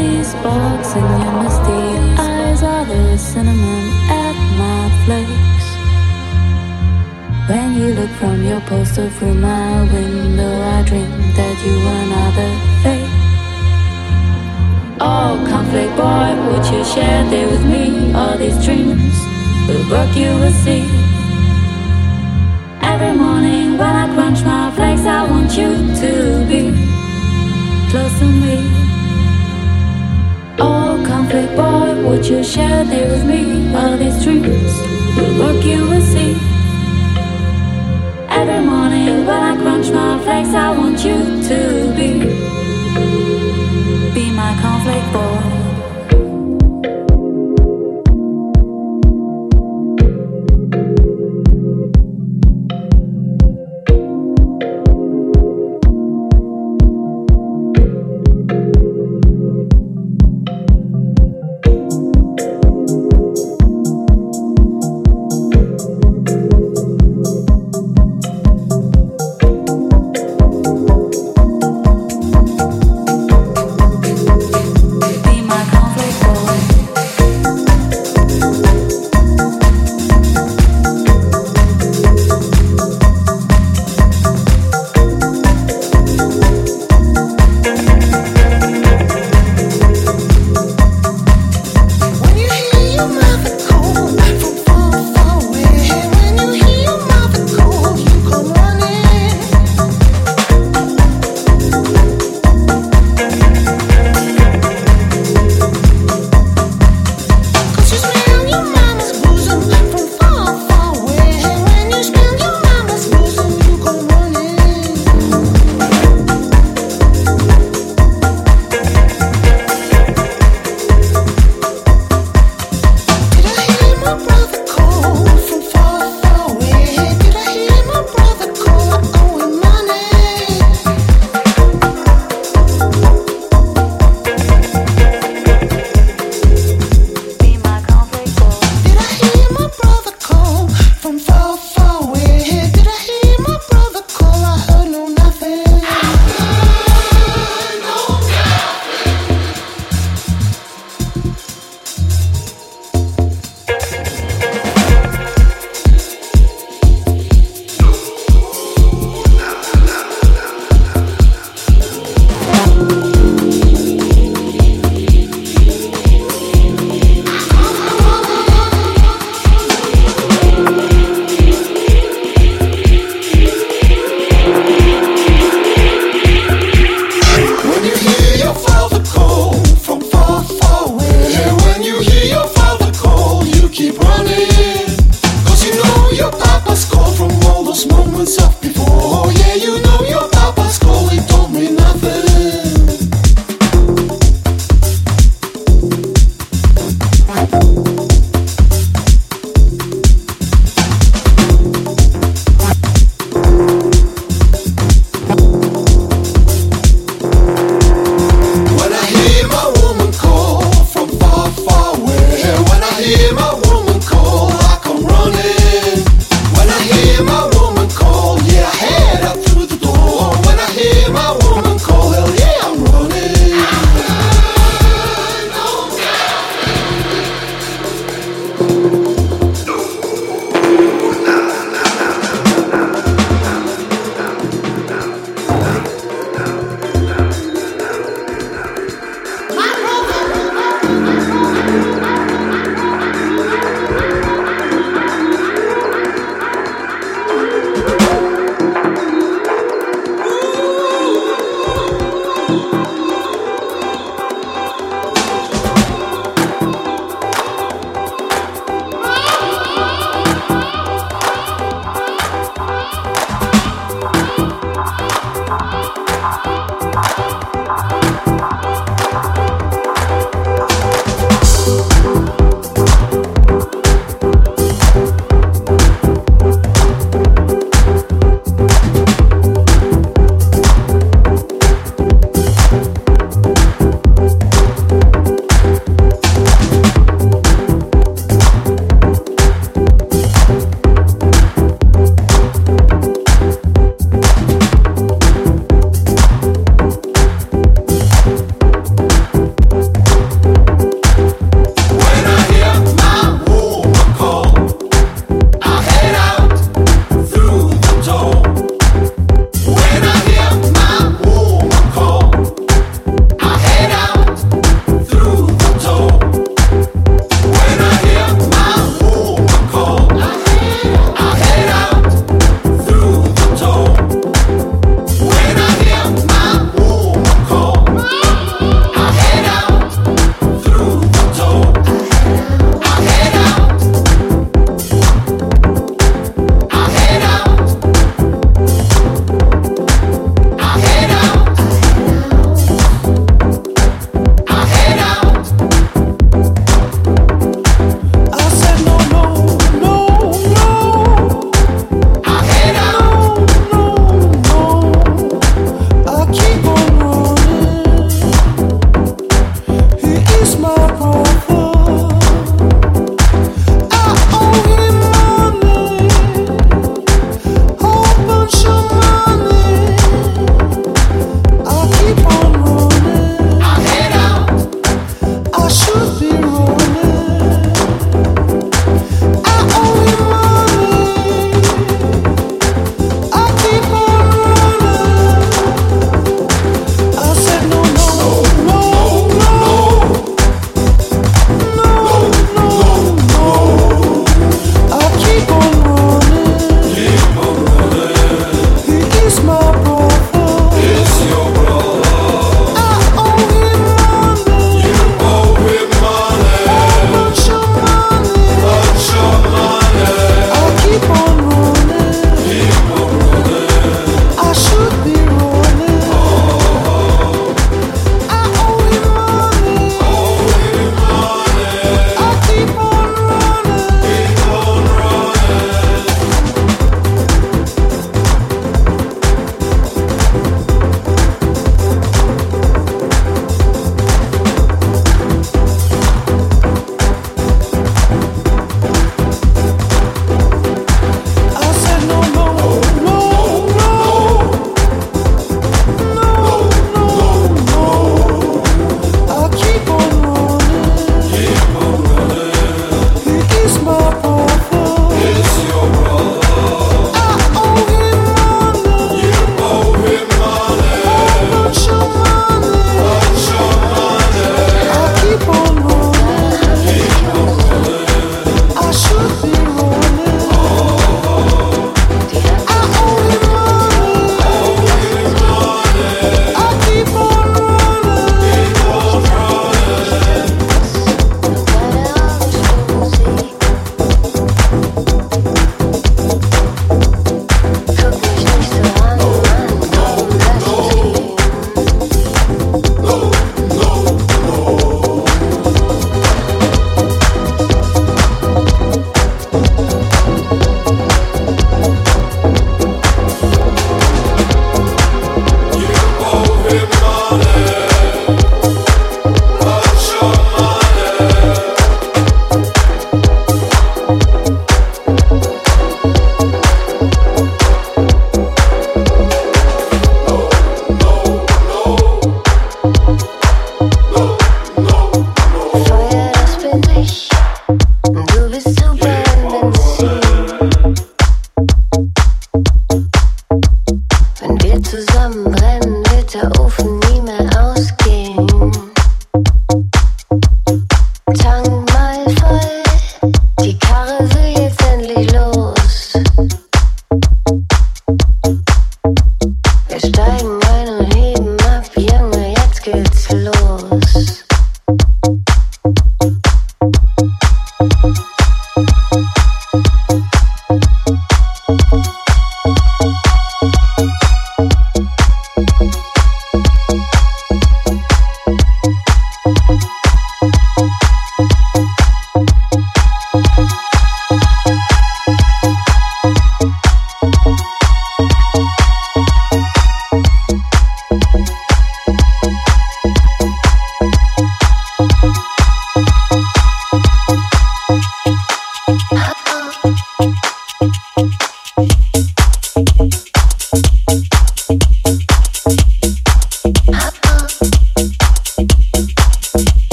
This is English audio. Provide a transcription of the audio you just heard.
these sparks in your misty eyes are the cinnamon at my flakes. When you look from your poster through my window, I dream that you were another fate. Oh, cornflake boy, would you share there with me all these dreams? The work you will see. Every morning when I crunch my flakes, I want you to be close to me. Cornflake boy, would you share there with me all these dreams? The work you will see. Every morning when I crunch my flakes, I want you to be be my cornflake boy.